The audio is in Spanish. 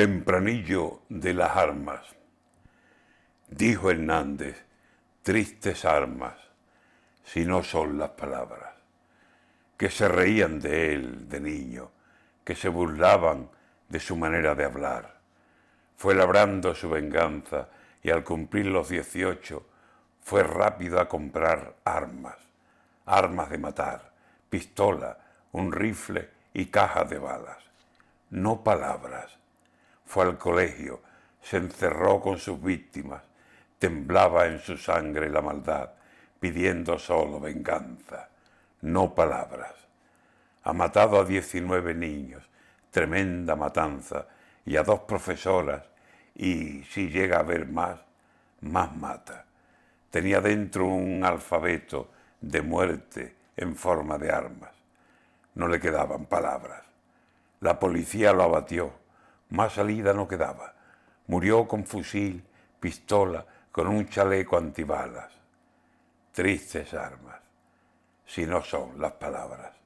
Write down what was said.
Tempranillo de las armas. Dijo Hernández, tristes armas, si no son las palabras, que se reían de él de niño, que se burlaban de su manera de hablar. Fue labrando su venganza y al cumplir los dieciocho fue rápido a comprar armas, armas de matar, pistola, un rifle y cajas de balas. No palabras, fue al colegio, se encerró con sus víctimas, temblaba en su sangre la maldad, pidiendo solo venganza, no palabras. Ha matado a diecinueve niños, tremenda matanza, y a dos profesoras, y si llega a ver más, más mata. Tenía dentro un alfabeto de muerte en forma de armas. No le quedaban palabras. La policía lo abatió, más salida no quedaba. Murió con fusil, pistola, con un chaleco antibalas. Tristes armas, si no son las palabras.